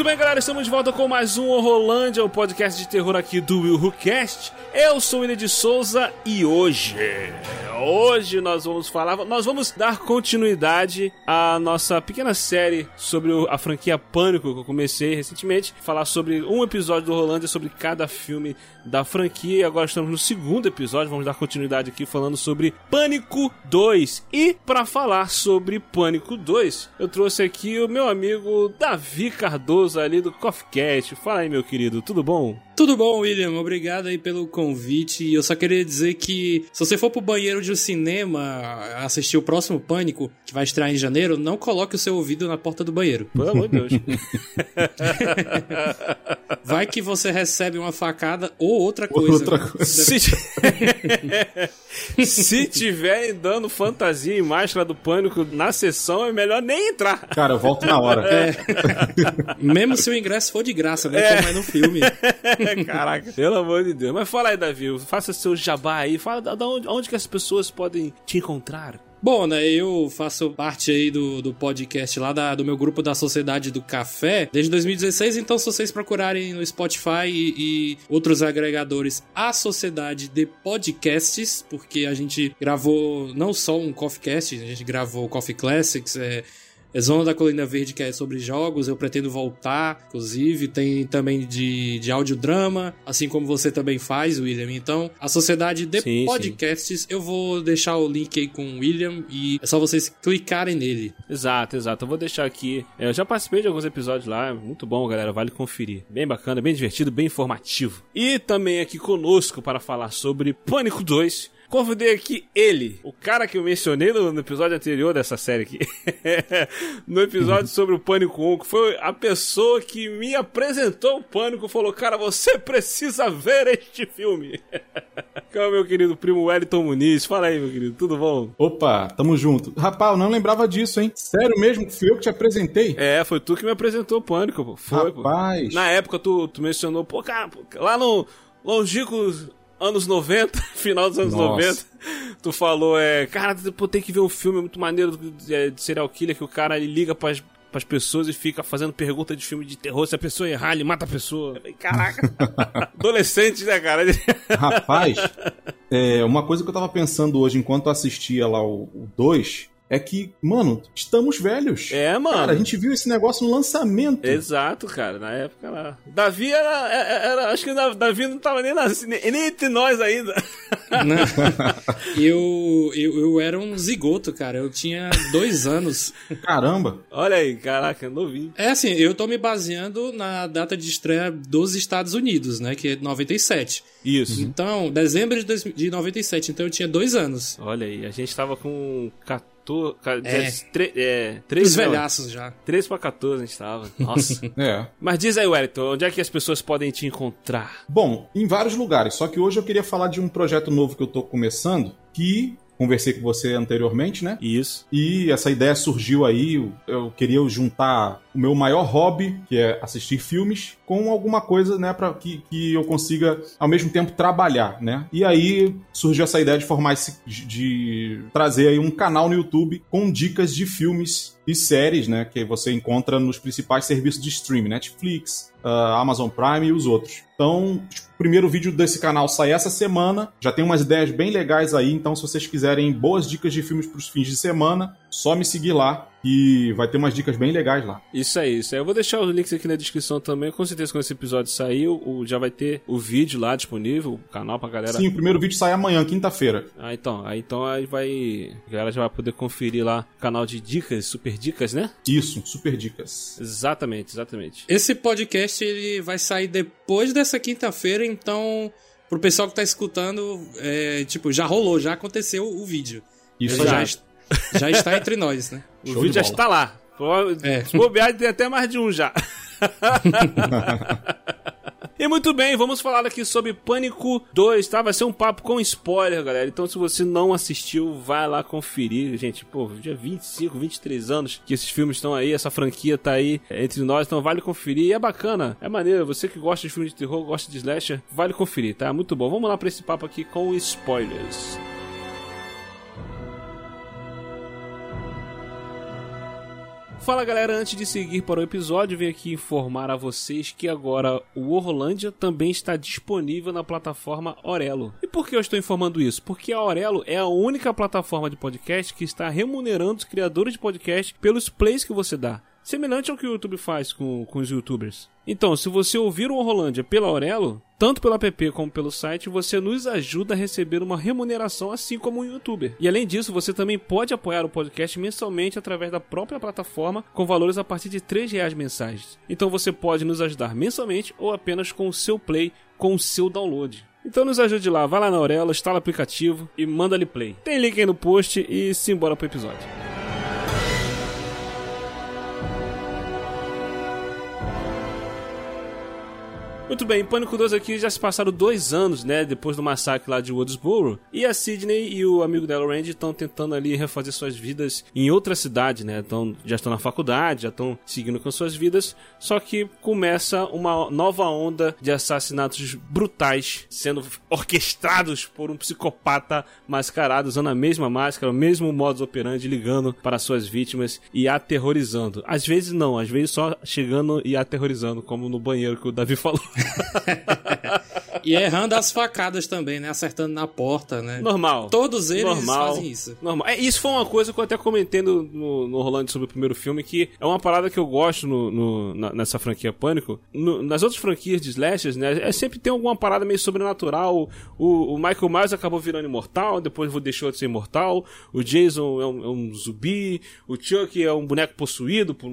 Muito bem, galera, estamos de volta com mais um Horrorlândia, o podcast de terror aqui do Will Who Cast. Eu sou o William de Souza e hoje, hoje nós vamos falar, nós vamos dar continuidade à nossa pequena série sobre a franquia Pânico que eu comecei recentemente, falar sobre um episódio do Horrorlândia sobre cada filme da franquia e agora estamos no segundo episódio, vamos dar continuidade aqui falando sobre Pânico 2. E para falar sobre Pânico 2, eu trouxe aqui o meu amigo Davi Cardoso ali do Coffee Cat. Fala aí, meu querido, tudo bom? Tudo bom, William? Obrigado aí pelo convite. Eu só queria dizer que se você for pro banheiro de um cinema assistir o próximo Pânico, que vai estrear em janeiro, não coloque o seu ouvido na porta do banheiro. Pelo amor de Deus. Vai que você recebe uma facada ou outra coisa. Outra coisa. Se, Se tiverem dando fantasia e máscara do pânico na sessão, é melhor nem entrar. Cara, eu volto na hora. É. Mesmo se o ingresso for de graça, né? É. Como é no filme. Caraca, pelo amor de Deus. Mas fala aí, Davi, faça seu jabá aí. Fala da da onde, onde que as pessoas podem te encontrar. Bom, né, eu faço parte aí do, do podcast lá da- do meu grupo da Sociedade do Café desde 2016, então se vocês procurarem no Spotify e, e outros agregadores a Sociedade de Podcasts, porque a gente gravou não só um Coffee Cast, a gente gravou Coffee Classics, é Zona da Colina Verde, que é sobre jogos, eu pretendo voltar, inclusive. Tem também de, de audiodrama, assim como você também faz, William. Então, a Sociedade de Sim, sim. Podcasts, eu vou deixar o link aí com o William e é só vocês clicarem nele. Exato, exato. Eu vou deixar aqui. é, Eu já participei de alguns episódios lá. é Muito bom, galera. Vale conferir. Bem bacana, bem divertido, bem informativo. E também aqui conosco para falar sobre Pânico 2. Convidei aqui ele, o cara que eu mencionei no, no episódio anterior dessa série aqui. no episódio sobre o Pânico 1, que foi a pessoa que me apresentou o Pânico, falou: Cara, você precisa ver este filme. que é o meu querido primo Wellington Muniz. Fala aí, meu querido, tudo bom? Opa, tamo junto. Rapaz, eu não lembrava disso, hein? Sério mesmo fui eu que te apresentei? É, foi tu que me apresentou o Pânico, pô. Foi, pô. Rapaz. Na época tu, tu mencionou, pô, cara, pô, lá no longínquos anos 90, final dos anos Nossa. 90, tu falou, é, cara, pô, tem que ver um filme muito maneiro de, é, de serial killer que o cara ele liga pras, pras pessoas e fica fazendo pergunta de filme de terror. Se a pessoa errar, ele mata a pessoa. Falei, Caraca, adolescente, né, cara? Rapaz, é, uma coisa que eu tava pensando hoje enquanto eu assistia lá o 2 é que, mano, estamos velhos. É, mano. Cara, a gente viu esse negócio no lançamento. Exato, cara, na época lá. Davi era, era, era- Acho que Davi não tava nem, nasci- nem, entre nós ainda. Eu, eu, eu era um zigoto, cara. Eu tinha dois anos. Caramba. Olha aí, caraca, novinho. É assim, eu tô me baseando na data de estreia dos Estados Unidos, né? Que é 97. Isso. Então, dezembro de, dois, de 97. Então eu tinha dois anos. Olha aí, a gente tava com 14. Ca- É. tre- é Os 13 não, velhaços já. 13 pra 14 a gente tava. Nossa. É. Mas diz aí, Wellington, onde é que as pessoas podem te encontrar? Bom, em vários lugares. Só que hoje eu queria falar de um projeto novo que eu tô começando, que conversei com você anteriormente, né? Isso. E essa ideia surgiu aí, eu- eu queria juntar o meu maior hobby, que é assistir filmes, com alguma coisa, né, para que, que eu consiga ao mesmo tempo trabalhar, né? E aí surgiu essa ideia de formar esse, de, trazer aí um canal no YouTube com dicas de filmes e séries, né, que você encontra nos principais serviços de streaming, Netflix, ah, Amazon Prime e os outros. Então, o primeiro vídeo desse canal sai essa semana. Já tem umas ideias bem legais aí, então se vocês quiserem boas dicas de filmes para os fins de semana, só me seguir lá e vai ter umas dicas bem legais lá. Isso aí, isso aí. Eu vou deixar os links aqui na descrição também. Com certeza, quando esse episódio sair, o, já vai ter o vídeo lá disponível, o canal pra galera. Sim, o primeiro vídeo sai amanhã, quinta-feira. Ah, então. Aí então aí vai. A galera já vai poder conferir lá o canal de dicas, super dicas, né? Isso, super dicas. Exatamente, exatamente. Esse podcast ele vai sair depois dessa quinta-feira, então pro pessoal que tá escutando, é, tipo, já rolou, já aconteceu o vídeo. Isso já, aí. Já está entre nós, né? O Show vídeo de já está lá. É. Se bobear, tem até mais de um já. E muito bem, vamos falar aqui sobre Pânico 2, tá? Vai ser um papo com spoiler, galera. Então, se você não assistiu, vai lá conferir. Gente, pô, já 25, 23 anos que esses filmes estão aí, essa franquia tá aí entre nós, então vale conferir. E é bacana, é maneiro. Você que gosta de filmes de terror, gosta de slasher, vale conferir, tá? Muito bom. Vamos lá pra esse papo aqui com spoilers. Fala galera, antes de seguir para o episódio, venho aqui informar a vocês que agora o Orlândia também está disponível na plataforma Orelo. E por que eu estou informando isso? Porque a Orelo é a única plataforma de podcast que está remunerando os criadores de podcast pelos plays que você dá semelhante ao que o YouTube faz com, com os youtubers. Então, se você ouvir o Rolândia pela Aurelo, tanto pelo app como pelo site, você nos ajuda a receber uma remuneração assim como um youtuber. E além disso, você também pode apoiar o podcast mensalmente através da própria plataforma com valores a partir de R$ reais mensais. Então você pode nos ajudar mensalmente ou apenas com o seu play, com o seu download. Então nos ajude lá, vai lá na Aurelo, instala o aplicativo e manda ali play. Tem link aí no post e simbora pro episódio. Muito bem, em Pânico 2 aqui já se passaram dois anos, né? Depois do massacre lá de Woodsboro. E a Sidney e o amigo dela, Randy, estão tentando ali refazer suas vidas em outra cidade, né? Então, já estão na faculdade, já estão seguindo com suas vidas. Só que começa uma nova onda de assassinatos brutais sendo orquestrados por um psicopata mascarado, usando a mesma máscara, o mesmo modus operandi, ligando para suas vítimas e aterrorizando. Às vezes não, às vezes só chegando e aterrorizando, como no banheiro que o Davi falou. e errando as facadas também, né? Acertando na porta, né? Normal. Todos eles Normal. fazem isso. Normal. É, isso foi uma coisa que eu até comentei no, no, no Rolando sobre o primeiro filme, que é uma parada que eu gosto no, no na, nessa franquia Pânico. No, nas outras franquias de slashers, né? É sempre tem alguma parada meio sobrenatural. O, o Michael Myers acabou virando imortal, depois deixou de ser imortal. O Jason é um, é um zumbi. O Chuck é um boneco possuído por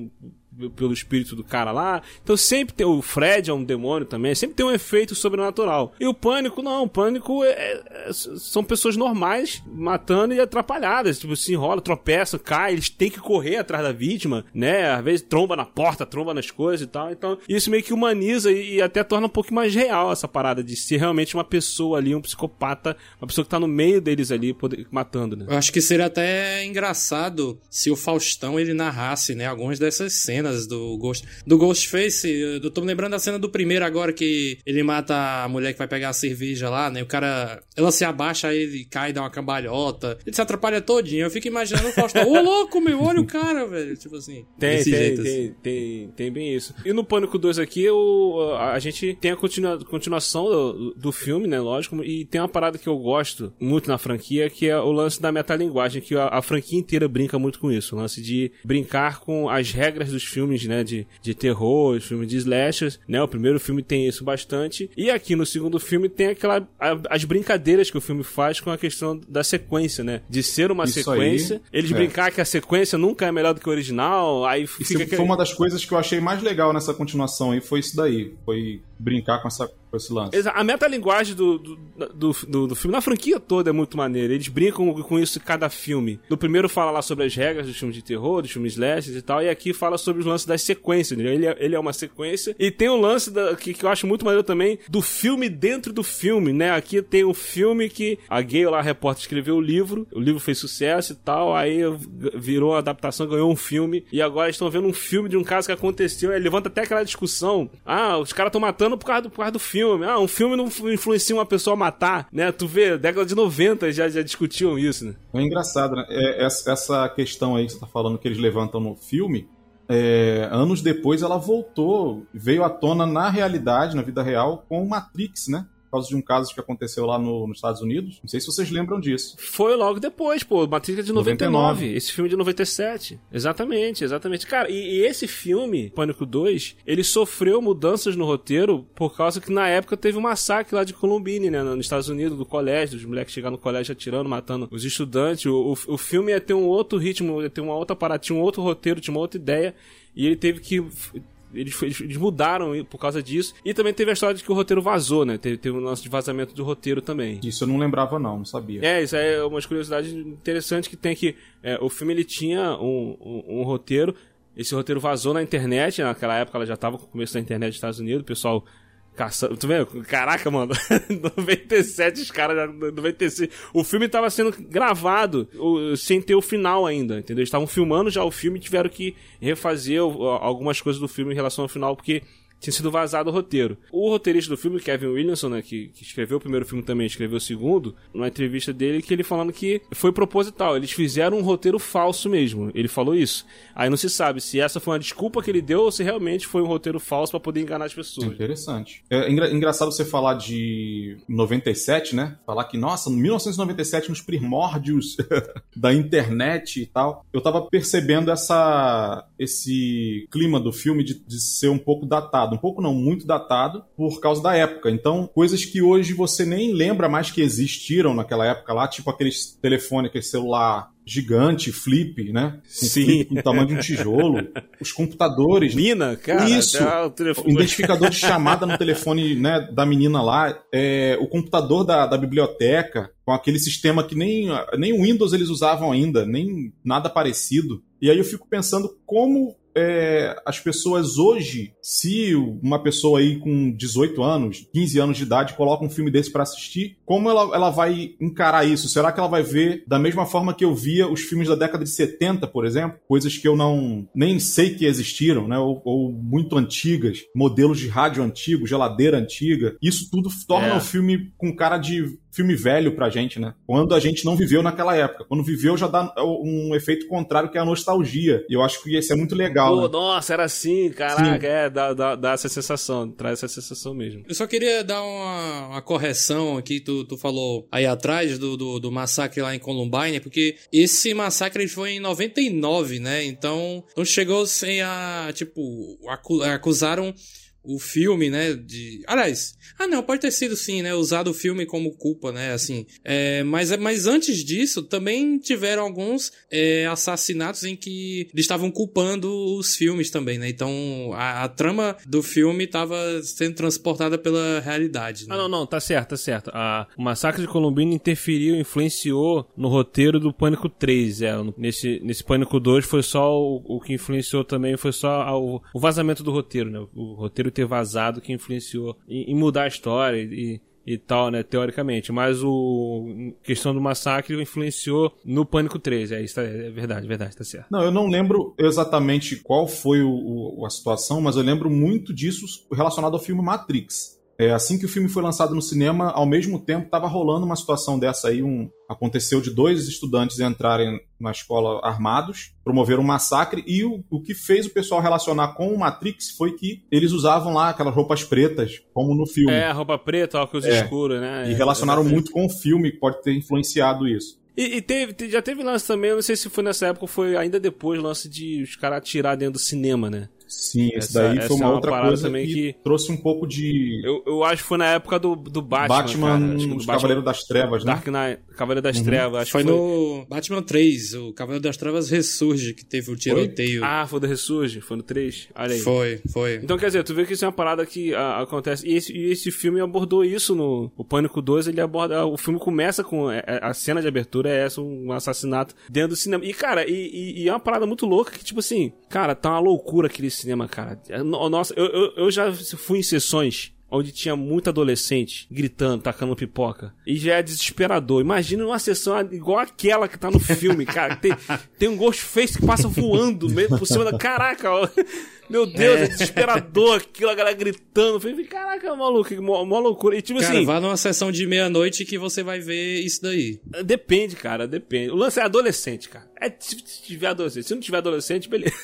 pelo espírito do cara lá. Então sempre tem. O Fred é um demônio também, sempre tem um efeito sobrenatural. E o pânico, não. O pânico é, é, são pessoas normais matando e atrapalhadas. Tipo, se enrola, tropeça, cai, eles têm que correr atrás da vítima, né? Às vezes tromba na porta, tromba nas coisas e tal. Então, isso meio que humaniza e, e até torna um pouco mais real essa parada de ser realmente uma pessoa ali, um psicopata, uma pessoa que tá no meio deles ali, poder, matando, né? Eu acho que seria até engraçado se o Faustão ele narrasse, né, algumas dessas cenas cenas do Ghost, do Ghostface. Eu tô me lembrando da cena do primeiro agora que ele mata a mulher que vai pegar a cerveja lá, né? O cara, ela se abaixa, aí ele cai, dá uma cambalhota. Ele se atrapalha todinho. Eu fico imaginando o Faustão, ô louco, meu, olha o cara, velho. Tipo assim. Tem, tem, jeito, tem, assim. tem, tem, bem isso. E no Pânico 2 aqui, o, a gente tem a continua, continuação do, do filme, né? Lógico. E tem uma parada que eu gosto muito na franquia, que é o lance da metalinguagem, que a, a franquia inteira brinca muito com isso. O lance de brincar com as regras dos filmes filmes, né, de, de terror, filmes de slashers, né? O primeiro filme tem isso bastante. E aqui no segundo filme tem aquela a, as brincadeiras que o filme faz com a questão da sequência, né? De ser uma isso sequência, aí, eles é. brincar que a sequência nunca é melhor do que o original, aí isso fica foi uma das coisas que eu achei mais legal nessa continuação aí, foi isso daí, foi brincar com essa com esse lance. A metalinguagem do, do, do, do, do filme, na franquia toda, é muito maneira. Eles brincam com isso em cada filme. No primeiro fala lá sobre as regras dos filmes de terror, dos filmes slashes e tal, e aqui fala sobre os lances das sequências. Né? Ele, é, ele é uma sequência. E tem o um lance da, que, que eu acho muito maneiro também, do filme dentro do filme, né? Aqui tem um filme que a Gay lá, a repórter, escreveu o livro, o livro fez sucesso e tal, aí virou a adaptação, ganhou um filme, e agora estão vendo um filme de um caso que aconteceu, aí levanta até aquela discussão. Ah, os caras estão matando por causa, do, por causa do filme. Ah, um filme não influencia uma pessoa a matar, né? Tu vê, década de 90 já, já discutiam isso, né? É engraçado, né? É, essa questão aí que você tá falando que eles levantam no filme, é, anos depois ela voltou, veio à tona na realidade, na vida real, com Matrix, né? Por causa de um caso que aconteceu lá no, nos Estados Unidos. Não sei se vocês lembram disso. Foi logo depois, pô. Matrix é de 99. 99. Esse filme é de 97. Exatamente, exatamente. Cara, e, e, esse filme, Pânico 2, ele sofreu mudanças no roteiro por causa que na época teve um massacre lá de Columbine, né? Nos Estados Unidos, do colégio. Os moleques chegaram no colégio atirando, matando os estudantes. O, o, o filme ia ter um outro ritmo, ia ter uma outra parada, tinha um outro roteiro, tinha uma outra ideia. E ele teve que eles, eles, mudaram por causa disso. E também teve a história de que o roteiro vazou, né? Teve, teve um lance de vazamento do roteiro também. Isso eu não lembrava, não, não sabia. É, isso é uma curiosidade interessante que tem que. É, o filme ele tinha um, um, um roteiro esse roteiro vazou na internet, naquela época ela já tava com o começo da internet dos Estados Unidos, o pessoal Tu vê? Caraca, mano. 97, os caras. 96. O filme tava sendo gravado sem ter o final ainda, entendeu? Eles estavam filmando já o filme e tiveram que refazer algumas coisas do filme em relação ao final, porque tinha sido vazado o roteiro. O roteirista do filme, Kevin Williamson, né, que, que, escreveu o primeiro filme também, escreveu o segundo, numa entrevista dele, que ele falando que foi proposital. Eles fizeram um roteiro falso mesmo. Ele falou isso. Aí não se sabe se essa foi uma desculpa que ele deu ou se realmente foi um roteiro falso para poder enganar as pessoas. Interessante. É engra engraçado você falar de 97, né? Falar que, nossa, 1997, nos primórdios da internet e tal. Eu tava percebendo essa, esse clima do filme de, de ser um pouco datado datado, um pouco não, muito datado por causa da época. Então, coisas que hoje você nem lembra mais que existiram naquela época lá, tipo aqueles telefone, aquele celular gigante, flip, né? Com Sim. Flip, com o tamanho de um tijolo. Os computadores. Mina, cara. Isso. O, identificador de chamada no telefone né, da menina lá. É, o computador da, da biblioteca, com aquele sistema que nem, nem o Windows eles usavam ainda, nem nada parecido. E aí eu fico pensando como é, as pessoas hoje, se uma pessoa aí com 18 anos, 15 anos de idade coloca um filme desse para assistir, como ela, ela vai encarar isso? Será que ela vai ver da mesma forma que eu via os filmes da década de 70, por exemplo? Coisas que eu não nem sei que existiram, né? Ou, ou muito antigas, modelos de rádio antigo, geladeira antiga. Isso tudo torna é. o filme com cara de filme velho pra gente, né? Quando a gente não viveu naquela época. Quando viveu já dá um efeito contrário que é a nostalgia. E eu acho que isso é muito legal. Pô, né? Nossa, era assim, caraca, Sim. é, dá, dá, dá essa sensação, traz essa sensação mesmo. Eu só queria dar uma, uma correção aqui, tu, tu falou aí atrás do, do, do, massacre lá em Columbine, porque esse massacre foi em 99, né? Então, não chegou sem a, tipo, acusaram o filme, né? De... Aliás, ah não, pode ter sido sim, né? Usado o filme como culpa, né? Assim, é, mas, mas antes disso, também tiveram alguns é, assassinatos em que eles estavam culpando os filmes também, né? Então a, a trama do filme estava sendo transportada pela realidade. Né? Ah, não, não, tá certo, tá certo. A, o massacre de Columbine interferiu, influenciou no roteiro do Pânico 3. É, nesse, nesse Pânico 2 foi só o, o que influenciou também, foi só a, o, o vazamento do roteiro, né? O roteiro ter vazado que influenciou em, em mudar a história e, e tal, né, teoricamente. Mas o questão do massacre influenciou no Pânico 3. É, isso tá, é verdade, é verdade, tá certo. Não, eu não lembro exatamente qual foi o, o, a situação, mas eu lembro muito disso relacionado ao filme Matrix. É, assim que o filme foi lançado no cinema, ao mesmo tempo estava rolando uma situação dessa aí. Um, aconteceu de dois estudantes entrarem na escola armados, promoveram um massacre, e o, o que fez o pessoal relacionar com o Matrix foi que eles usavam lá aquelas roupas pretas, como no filme. É, roupa preta, óculos é, escuros, né? E relacionaram é, muito com o filme, que pode ter influenciado isso. E, e teve, já teve lance também, eu não sei se foi nessa época ou foi ainda depois, lance de os caras atirar dentro do cinema, né? Sim, esse essa, daí foi uma, é uma outra coisa também que, que, trouxe um pouco de. Eu, eu acho que foi na época do, do Batman. Batman, cara, Cavaleiro das Trevas, né? Dark Knight, Cavaleiro das uhum. Trevas. Acho foi, foi no Batman 3, o Cavaleiro das Trevas ressurge, que teve o tiroteio. Ah, foi do Ressurge, foi no 3. Olha aí. Foi, foi. Então quer dizer, tu vê que isso é uma parada que a, acontece. E esse, e esse filme abordou isso no. O Pânico 2, ele aborda. O filme começa com. É, é, a cena de abertura é essa, um assassinato dentro do cinema. E, cara, e, e, e é uma parada muito louca que, tipo assim, cara, tá uma loucura aquele cinema, cara é, nossa, eu, eu, eu já fui em sessões onde tinha muito adolescente gritando, tacando pipoca. E já é desesperador. Imagina uma sessão igual aquela que tá no filme, cara. Tem, tem um Ghostface que passa voando mesmo por cima da. Caraca, ó. Meu Deus, é, é desesperador aquilo, a galera gritando. Falei, caraca, maluco, mó, mó loucura. E tipo cara, assim. vá numa sessão de meia-noite que você vai ver isso daí. Depende, cara, depende. O lance é adolescente, cara. É se tiver adolescente. Se não tiver adolescente, beleza.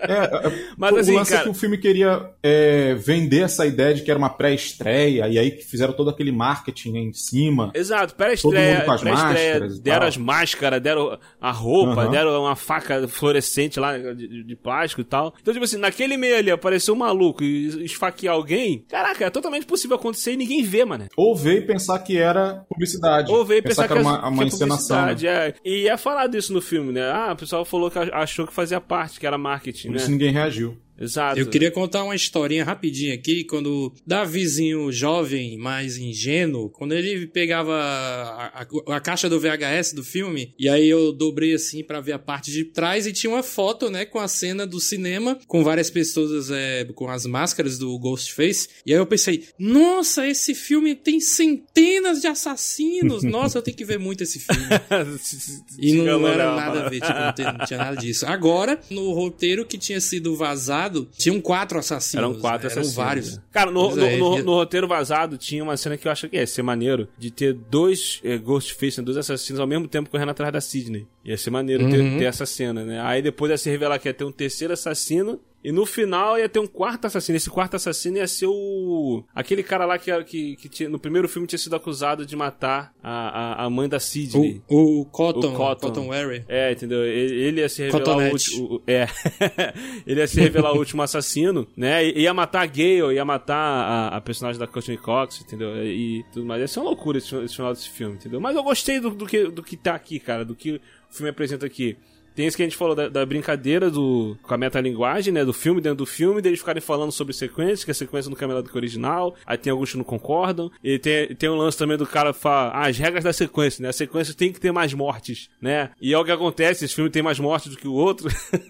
É, é, Mas, o assim, lance cara... é que o filme queria é, vender essa ideia de que era uma pré-estreia, e aí fizeram todo aquele marketing em cima. Exato, pré-estreia. Pré deram as máscaras, deram a roupa, uhum. deram uma faca fluorescente lá de, de, plástico e tal. Então, tipo assim, naquele meio ali apareceu um maluco e esfaquear alguém. Caraca, é totalmente possível acontecer e ninguém vê, mano. Ou ver e pensar que era publicidade. Ou ver e pensar, pensar que, era uma, uma encenação. Né? É. E é falado isso no filme, né? Ah, o pessoal falou que achou que fazia parte, que era marketing, Por né? isso ninguém reagiu. Exato. Eu queria contar uma historinha rapidinho aqui, quando Davizinho jovem, mais ingênuo, quando ele pegava a, a, a, caixa do VHS do filme, e aí eu dobrei assim para ver a parte de trás e tinha uma foto, né, com a cena do cinema, com várias pessoas é, com as máscaras do Ghostface, e aí eu pensei, nossa, esse filme tem centenas de assassinos, nossa, eu tenho que ver muito esse filme. e não, não era nada a ver, tipo, não, tinha, não tinha nada disso. Agora, no roteiro que tinha sido vazado, tinham quatro assassinos. Eram quatro né? assassinos. Eram vários. Cara, no, no, é, no, no, roteiro vazado tinha uma cena que eu acho que ia ser maneiro, de ter dois é, Ghostface, né, dois assassinos ao mesmo tempo correndo atrás da Sidney. Ia ser maneiro uhum. ter, ter, essa cena, né? Aí depois ia se revelar que ia ter um terceiro assassino e no final ia ter um quarto assassino. Esse quarto assassino ia ser o. Aquele cara lá que, que, que tinha, no primeiro filme tinha sido acusado de matar a, a, a mãe da Sidney. O, o Cotton. O Cotton. Cotton Wary. É, entendeu? Ele, ele ia se revelar o último. É. ele ia se revelar o último assassino, né? Ia matar a Gale, ia matar a, a personagem da Courtney Cox, entendeu? E, e, tudo mais. Ia ser uma loucura esse, esse final desse filme, entendeu? Mas eu gostei do, do, que, do que tá aqui, cara. Do que o filme apresenta aqui. Tem isso que a gente falou da, da, brincadeira do, com a metalinguagem, né? Do filme dentro do filme, deles ficarem falando sobre sequências, que a sequência não é melhor do que o original. Aí tem alguns que não concordam. E tem, tem um lance também do cara falar ah, as regras da sequência, né? A sequência tem que ter mais mortes, né? E é o que acontece, esse filme tem mais mortes do que o outro.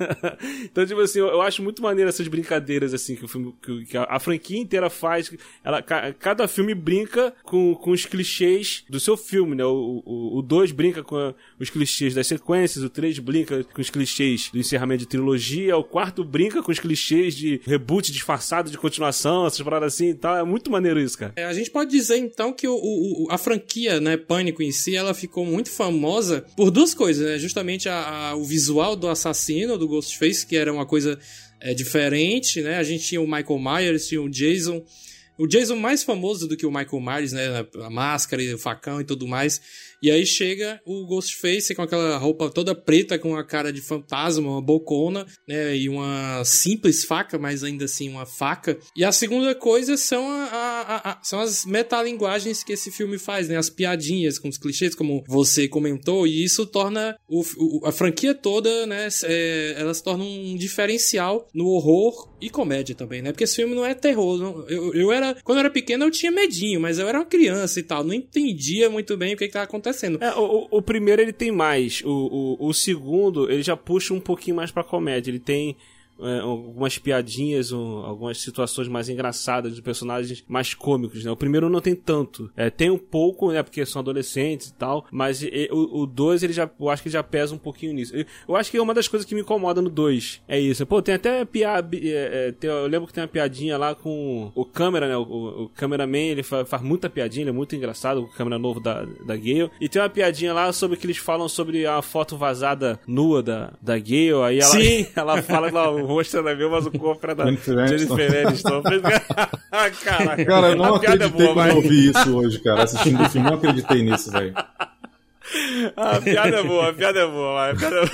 então, tipo assim, eu, eu, acho muito maneiro essas brincadeiras, assim, que o filme. Que, que a, a, franquia inteira faz. Ela, cada filme brinca com, com os clichês do seu filme, né? O 2 brinca com a, os clichês das sequências, o 3 brinca com os clichês do encerramento de trilogia, o quarto brinca com os clichês de reboot disfarçado de continuação, essas paradas assim e tal. É muito maneiro isso, cara. É, a gente pode dizer então que o, o, a franquia, né, Pânico em si, ela ficou muito famosa por duas coisas, né? Justamente a, a, o visual do assassino, do Ghostface, que era uma coisa é, diferente, né? A gente tinha o Michael Myers, tinha o Jason. O Jason mais famoso do que o Michael Myers, né? A máscara e o facão e tudo mais. E aí chega o Ghostface com aquela roupa toda preta, com a cara de fantasma, uma bocona, né? E uma simples faca, mas ainda assim uma faca. E a segunda coisa são, a, a, a, são as metalinguagens que esse filme faz, né? As piadinhas com os clichês, como você comentou, e isso torna o, o, a franquia toda, né? É, ela se torna um diferencial no horror e comédia também, né? Porque esse filme não é terror. Não. Eu, eu era. Quando eu era pequeno, eu tinha medinho, mas eu era uma criança e tal. Não entendia muito bem o que estava acontecendo acontecendo. É, o, o primeiro ele tem mais. O, o, o segundo, ele já puxa um pouquinho mais pra comédia. Ele tem é, algumas piadinhas, um, algumas situações mais engraçadas de personagens mais cômicos, né? O primeiro não tem tanto. É, tem um pouco, né? Porque são adolescentes e tal, mas e, o 2 ele já, eu acho que já pesa um pouquinho nisso. Eu, eu acho que é uma das coisas que me incomoda no 2 é isso. Pô, tem até piada, é, é, eu lembro que tem uma piadinha lá com o câmera, né? O, o cameraman, ele faz, faz, muita piadinha, ele é muito engraçado, o câmera novo da, da Gale. E tem uma piadinha lá sobre que eles falam sobre a foto vazada nua da, da Gale, aí ela, ela fala rosto ela viu, mas o corpo era da Jennifer Aniston. Caraca, cara, eu não acreditei é boa, quando eu ouvi isso hoje, cara. Assistindo o filme, não acreditei nisso, velho. a piada é boa, a piada é boa, a piada é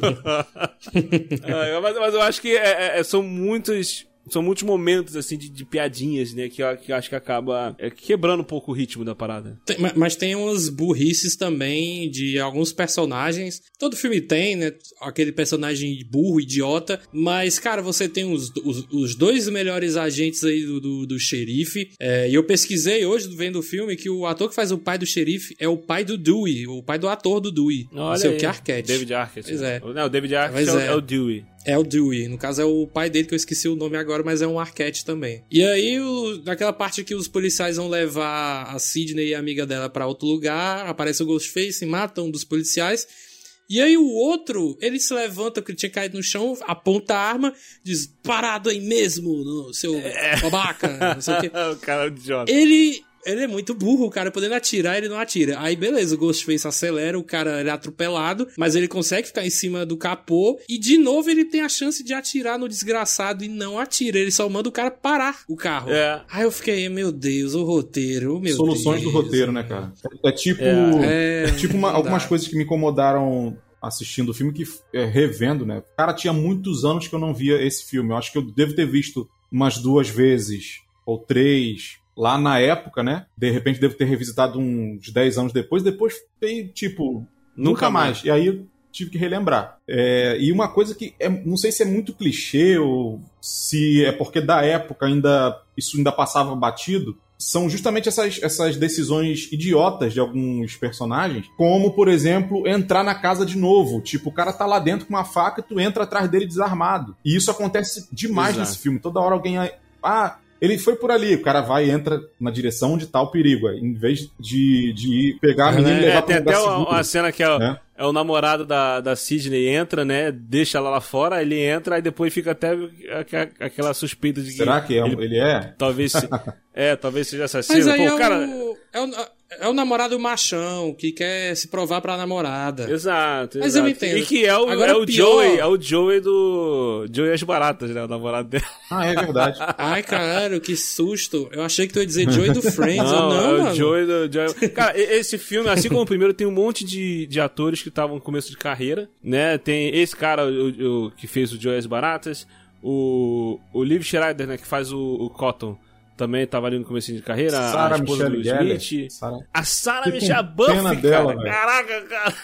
boa. mas, mas, eu acho que é, é, são muitos são muitos momentos, assim, de, de piadinhas, né? Que, que eu acho que acaba é, quebrando um pouco o ritmo da parada. Tem, mas tem umas burrices também de alguns personagens. Todo filme tem, né? Aquele personagem burro, idiota. Mas, cara, você tem os, os, os dois melhores agentes aí do, do, do xerife. É, e eu pesquisei hoje, vendo o filme, que o ator que faz o pai do xerife é o pai do Dewey, o pai do ator do Dewey. Olha não sei aí. o que Arquette. David Arquette. Pois é. Não, o David Arquette é, é, é o Dewey. É o Dewey. No caso, é o pai dele, que eu esqueci o nome agora, mas é um Arquette também. E aí, o, naquela parte que os policiais vão levar a Sidney e a amiga dela para outro lugar, aparece o Ghostface, mata um dos policiais. E aí o outro, ele se levanta, porque ele tinha caído no chão, aponta a arma, diz, parado aí mesmo, no seu é. babaca, não sei o quê. o cara é idiota. Ele ele é muito burro, o cara podendo atirar, ele não atira. Aí beleza, o Ghostface acelera, o cara ele é atropelado, mas ele consegue ficar em cima do capô e de novo ele tem a chance de atirar no desgraçado e não atira. Ele só manda o cara parar o carro. É. Aí eu fiquei, meu Deus, o roteiro, meu Soluções Deus. do roteiro, né, cara? É tipo, é. É, tipo uma, algumas coisas que me incomodaram assistindo o filme que é, revendo, né? Cara, tinha muitos anos que eu não via esse filme. Eu acho que eu devo ter visto umas duas vezes ou três lá na época, né? De repente devo ter revisitado uns 10 anos depois, depois tem, tipo, nunca, nunca mais. mais. E aí tive que relembrar. É, e uma coisa que é, não sei se é muito clichê ou se é porque da época ainda isso ainda passava batido, são justamente essas, essas decisões idiotas de alguns personagens, como, por exemplo, entrar na casa de novo. Tipo, o cara tá lá dentro com uma faca e tu entra atrás dele desarmado. E isso acontece demais Exato. nesse filme. Toda hora alguém. Ah, ele foi por ali, o cara vai e entra na direção onde tá o perigo. Em vez de, de ir pegar a menina e levar É, pra tem um lugar até uma, seguro. cena que é, o- né? é o namorado da, da Sidney entra, né? Deixa ela lá fora, ele entra, aí depois fica até aquela suspeita de que. Será que é, ele, ele é? talvez se- É, talvez seja assassino. Mas aí Pô, é, cara. o, é, o, é o namorado machão que quer se provar pra namorada. Exato, Mas exato. eu entendo. E que é o, Agora, é o pior- Joey, é o Joey do. Joey e as Baratas, né? O namorado dele. Ah, é verdade. Ai, caralho, que susto. Eu achei que tu ia dizer Joey do Friends. Não, Não, não é o mano. Joey do Joey. Cara, esse filme, assim como o primeiro, tem um monte de, de atores que estavam no começo de carreira, né? Tem esse cara o, o- que fez o Joey as Baratas, o, o Liv Schreider, né? Que faz o, o Cotton. Também tava ali no começo de carreira, a Sarah esposa do Michelle Gellar. Smith. Sarah- A Sarah Michelle com Buffy, dela, cara. velho. Caraca, cara.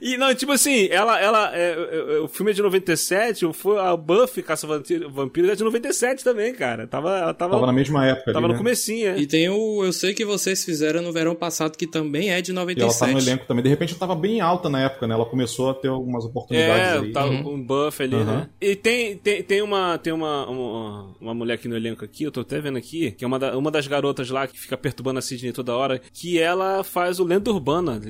E não, tipo assim, ela, ela é, é, é, o filme é de 97, o- foi a Buffy Caça Vampiros é de 97 também, cara. Tava, ela tava, Tava na mesma época tava ali, no né? comecinho, é. E tem o Eu Sei Que Vocês Fizeram no Verão Passado, que também é de E ela 97. tá no elenco também. De repente ela tava bem alta na época, né? Ela começou a ter algumas oportunidades É, aí. tá Uhum. um buff ali, Uhum. né? E tem, tem, tem, uma, tem uma, uma, uma mulher aqui no elenco aqui, eu tô até vendo aqui, que é uma, da- uma das garotas lá que fica perturbando a Sidney toda hora, que ela faz o Lenda Urbana.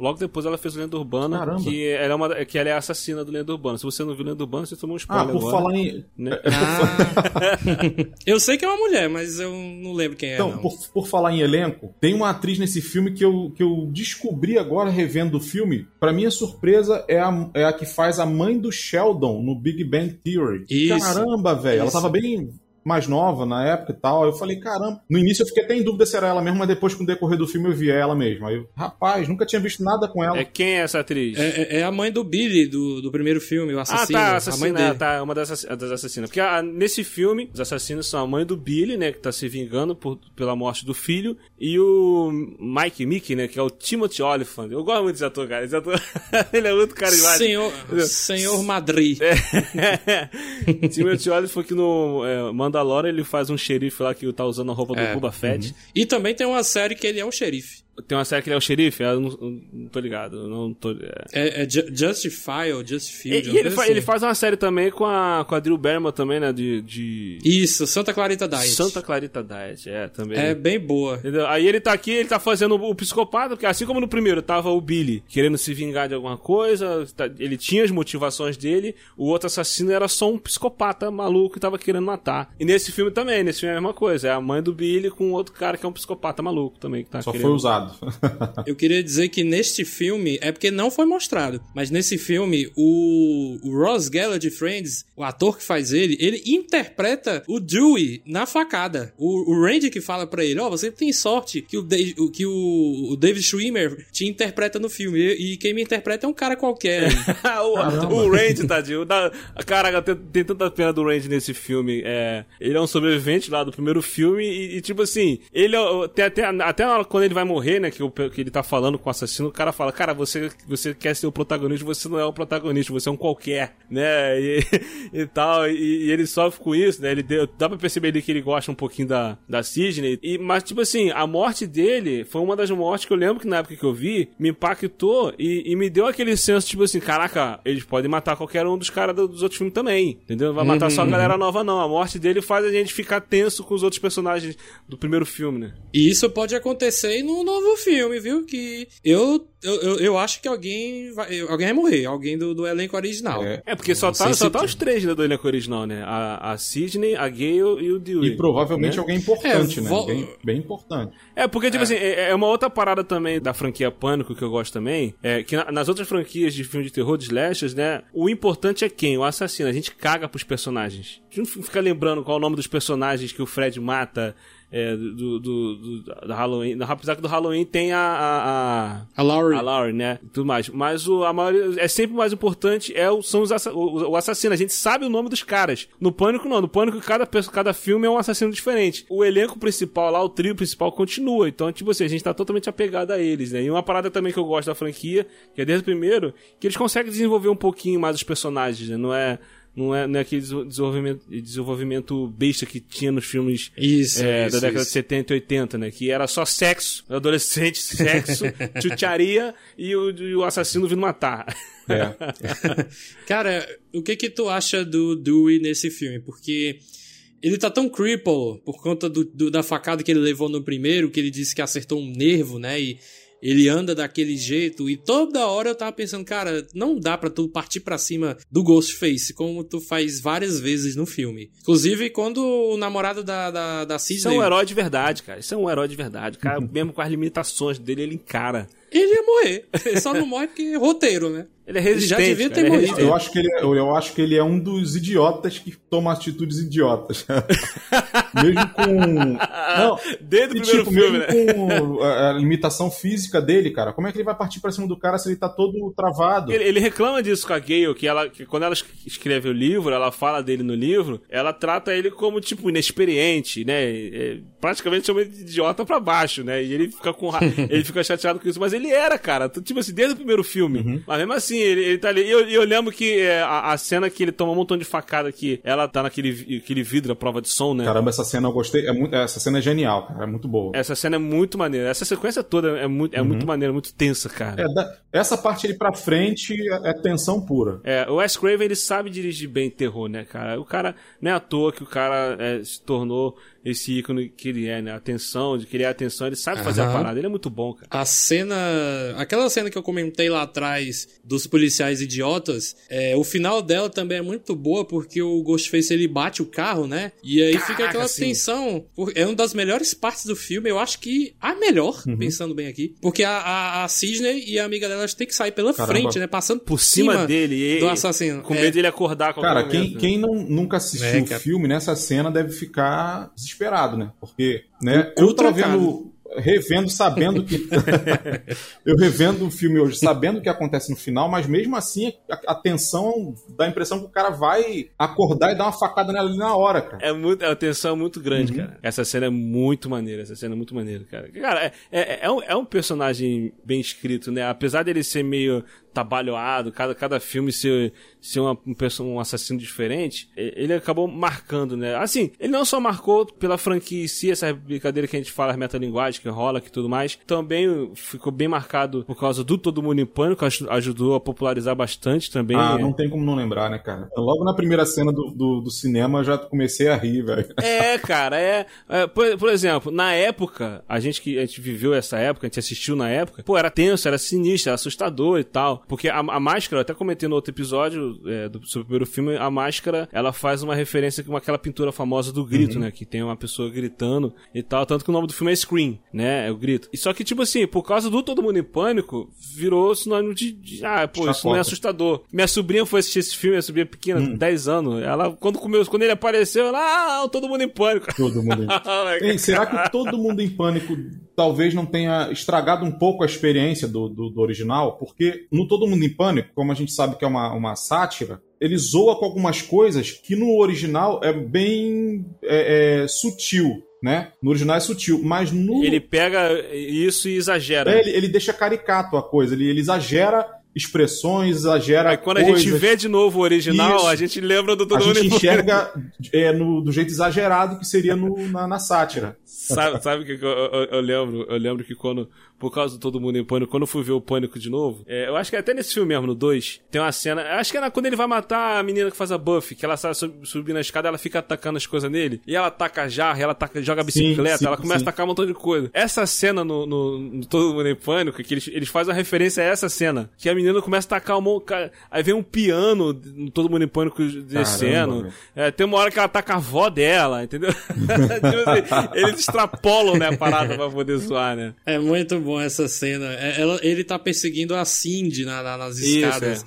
Logo depois ela fez o Lenda Urbana, Caramba. que ela, é uma, que ela é a assassina do Lenda Urbana. Se você não viu o Lenda Urbana, você tomou um Ah, spoiler por agora. falar em. né? Ah. eu sei que é uma mulher, mas eu não lembro quem é. Então, não. por, por falar em elenco, tem uma atriz nesse filme que eu, que eu descobri agora revendo o filme. Pra minha surpresa, é a, é a que faz a mãe do Sheldon no Big Bang Theory. Isso. Caramba, velho. Ela tava bem mais nova na época e tal. Eu falei, caramba. No início eu fiquei até em dúvida se era ela mesmo, mas depois, com o decorrer do filme, eu vi ela mesmo. Aí, eu, rapaz, nunca tinha visto nada com ela. É quem é essa atriz? É, é- é a mãe do Billy, do, do primeiro filme, o Ah, assassino. tá, a mãe assassina, dele. é, tá, uma das, das assassinas. Porque ah, nesse filme, os assassinos são a mãe do Billy, né, que tá se vingando por, pela morte do filho, e o Mike Mickey, né, que é o Timothy Oliphant. Eu gosto muito desse ator, cara. Esse ator, ele é muito carismático. Senhor, Senhor Madrid. Timothy Oliphant que no é, Mandalorian ele faz um xerife lá que tá usando a roupa do É, Boba Fett. E também tem uma série que ele é um xerife. Tem uma série que ele é o xerife, eu não, não tô ligado, eu não tô... é. É, é Ju- Justify ou E, Justifield. e ele, fa- assim. ele faz uma série também com a, com a Drew Barrymore também, né, de... de... Isso, Santa Clarita Diet. Santa Clarita Diet, é, também. É bem boa. Entendeu? Aí ele tá aqui, ele tá fazendo o psicopata, porque assim como no primeiro tava o Billy querendo se vingar de alguma coisa, tá- ele tinha as motivações dele, o outro assassino era só um psicopata maluco que tava querendo matar. E nesse filme também, nesse filme é a mesma coisa, é a mãe do Billy com outro cara que é um psicopata maluco também que tá Só querendo... foi usado. Eu queria dizer que neste filme, é porque não foi mostrado, mas nesse filme, o, o Ross Geller de Friends, o ator que faz ele, ele interpreta o Dewey na facada. O, o Randy que fala pra ele, ó, você tem sorte que, o, o- que o, o David Schwimmer te interpreta no filme, e, e quem me interpreta é um cara qualquer. aí." o, o Randy, tadinho. Da, caraca, tem, tem tanta pena do Randy nesse filme. É, ele é um sobrevivente lá do primeiro filme e, e, tipo assim, ele é- tem até, até na hora quando ele vai morrer, né, que, o- que ele tá falando com o assassino, o cara fala, cara, você, você quer ser o protagonista, você não é o protagonista, você é um qualquer, né, e, e tal, e, e ele sofre com isso, né, ele deu, dá pra perceber ali que ele gosta um pouquinho da, da Sidney, e, mas tipo assim, a morte dele foi uma das mortes que eu lembro que na época que eu vi, me impactou e, e me deu aquele senso, tipo assim, caraca, eles podem matar qualquer um dos caras do- dos outros filmes também, entendeu? Não vai matar só a galera nova não, a morte dele faz a gente ficar tenso com os outros personagens do primeiro filme, né? E isso pode acontecer no novo filme, viu? Que eu, eu, eu, eu acho que alguém vai, alguém vai morrer, alguém do, do elenco original. É. É, porque só tá, só tá os três né, do elenco original, né? A, a Sidney, a Gale e o Dewey. E provavelmente né? alguém importante, É, né? vo- Alguém bem importante. É, porque, tipo assim, é, é uma outra parada também da franquia Pânico que eu gosto também. É que na- nas outras franquias de filme de terror, de slashers, né? O importante é quem? O assassino. A gente caga pros personagens. A gente não fica lembrando qual é o nome dos personagens que o Fred mata. É, do, do, do, da Halloween. Apesar que do Halloween tem a. A, a Laurie. A Laurie, né? Tudo mais. Mas o, a maioria. É sempre mais importante é o, são os assa o, o, assassino. A gente sabe o nome dos caras. No Pânico, não. No Pânico, cada, cada filme é um assassino diferente. O elenco principal lá, o trio principal, continua. Então, tipo assim, a gente tá totalmente apegado a eles, né? E uma parada também que eu gosto da franquia, que é desde o primeiro, que eles conseguem desenvolver um pouquinho mais os personagens, né? Não é não é, não é aquele desenvolvimento, desenvolvimento besta que tinha nos filmes isso, é, isso, da década isso. de 70 e 80, né? Que era só sexo, adolescente, sexo, chucharia e o, e o assassino vindo matar. É. Cara, o que que tu acha do Dewey nesse filme? Porque ele tá tão cripple por conta do, do, da facada que ele levou no primeiro, que ele disse que acertou um nervo, né? E ele anda daquele jeito e toda hora eu tava pensando, cara, não dá para tu partir para cima do Ghostface como tu faz várias vezes no filme. Inclusive quando o namorado da da, da Sidney... Isso é um herói de verdade, cara. Isso é um herói de verdade. Cara, mesmo com as limitações dele, ele encara. Ele ia morrer. Ele só não morre porque é roteiro, né? Ele é resistente. Ele já devia ter cara, morrido. É eu, acho que ele, é, eu acho que ele é um dos idiotas que toma atitudes idiotas. mesmo com. Não, Desde o primeiro tipo, filme, mesmo né? com a, a limitação física dele, cara. Como é que ele vai partir pra cima do cara se ele tá todo travado? Ele, ele reclama disso com a Gale, que, ela, que quando ela escreve o livro, ela fala dele no livro, ela trata ele como, tipo, inexperiente, né? É, praticamente chama ele de idiota pra baixo, né? E ele fica com ra- ele fica chateado com isso, mas ele era, cara. Tipo assim, desde o primeiro filme. Uhum. Mas mesmo assim, ele, ele tá ali. E eu, eu lembro que é, a, a cena que ele toma um montão de facada que ela tá naquele aquele vidro, a prova de som, né? Caramba, essa cena eu gostei. É muito, essa cena é genial, cara. É muito boa. Essa cena é muito maneira. Essa sequência toda é muito, é muito maneira, muito tensa, cara. É, da- essa parte ali pra frente é, é tensão pura. É, o Wes Craven, ele sabe dirigir bem terror, né, cara? O cara, não é à toa que o cara é, se tornou esse ícone que ele é, né? Atenção, de criar atenção, ele sabe fazer a Aham. parada, ele é muito bom, cara. A cena. Aquela cena que eu comentei lá atrás dos policiais idiotas, é, o final dela também é muito boa porque o Ghostface ele bate o carro, né? E aí fica Caraca, aquela sim. tensão. É uma das melhores partes do filme, eu acho que a melhor, pensando bem aqui. Porque a, a, a Sidney e a amiga delas têm que sair pela Caramba. frente, né? Passando Por cima, dele, e, do assassino. com É. medo dele acordar com Cara, quem, quem não, nunca assistiu É, o filme, nessa cena deve ficar desesperado, né? Porque, né? Eu tava trancado. vendo, revendo, sabendo que. eu revendo o filme hoje, sabendo o que acontece no final, mas mesmo assim a, a tensão dá a impressão que o cara vai acordar e dar uma facada nela ali na hora, cara. É muito, a tensão é muito grande, Uhum. cara. Essa cena é muito maneira, essa cena é muito maneira, cara. Cara, é, é, é um, é um personagem bem escrito, né? Apesar dele ser meio trabalhoado, cada, cada filme ser, ser uma, um, um assassino diferente, ele acabou marcando, né? Assim, ele não só marcou pela franquia em si, essa brincadeira que a gente fala, as metalinguagens que rola, que tudo mais, também ficou bem marcado por causa do Todo Mundo em Pânico, aj- ajudou a popularizar bastante também. Ah, é. não tem como não lembrar, né, cara? Logo na primeira cena do, do, do cinema eu já comecei a rir, velho. É, cara, é. é, por, por exemplo, na época, a gente que a gente viveu essa época, a gente assistiu na época, pô, era tenso, era sinistro, era assustador e tal. Porque a, a máscara, eu até comentei no outro episódio é, do, sobre o primeiro filme, a máscara, ela faz uma referência com aquela pintura famosa do grito, né? Que tem uma pessoa gritando e tal. Tanto que o nome do filme é Scream, né? É o grito. E só que, tipo assim, por causa do Todo Mundo em Pânico, virou sinônimo de. de ah, pô, isso não é Chacota. assustador. Minha sobrinha foi assistir esse filme, minha sobrinha pequena, 10 anos. Ela, quando, comeu, quando ele apareceu, ela, ah, todo mundo em pânico. Todo mundo em... Ei, será que todo mundo em pânico talvez não tenha estragado um pouco a experiência do, do, do original? Porque no Todo Mundo em Pânico, como a gente sabe que é uma, uma sátira, ele zoa com algumas coisas que no original é bem é, é, sutil, né? No original é sutil, mas no. Ele pega isso e exagera. É, ele, ele deixa caricato a coisa, ele, ele exagera expressões, exagera. Aí quando a coisas. gente vê de novo o original, Isso. a gente lembra do A todo mundo gente enxerga é, no, do jeito exagerado que seria no, na, na sátira. Sabe, sabe o que que eu, eu- eu lembro? Eu lembro que quando, por causa do Todo Mundo em Pânico, quando eu fui ver o Pânico de novo, é, eu acho que até nesse filme mesmo, no 2, tem uma cena, acho que é na- quando ele vai matar a menina que faz a Buffy, que ela sai sub- subindo a escada, ela fica atacando as coisas nele, e ela taca a jarra, ela taca, joga a bicicleta, sim, ela começa sim. a tacar um montão de coisa. Essa cena no, no- no Todo Mundo em Pânico, que eles, eles fazem uma referência a essa cena, que a menina começa a tacar um monte, aí vem um piano no Todo Mundo em Pânico descendo, é, tem uma hora que ela com a avó dela, entendeu? Tipo assim, eles extrapolam, né, a parada pra poder zoar, né? É muito bom essa cena. É, ela- ele tá perseguindo a Cindy na- na- nas Isso, escadas.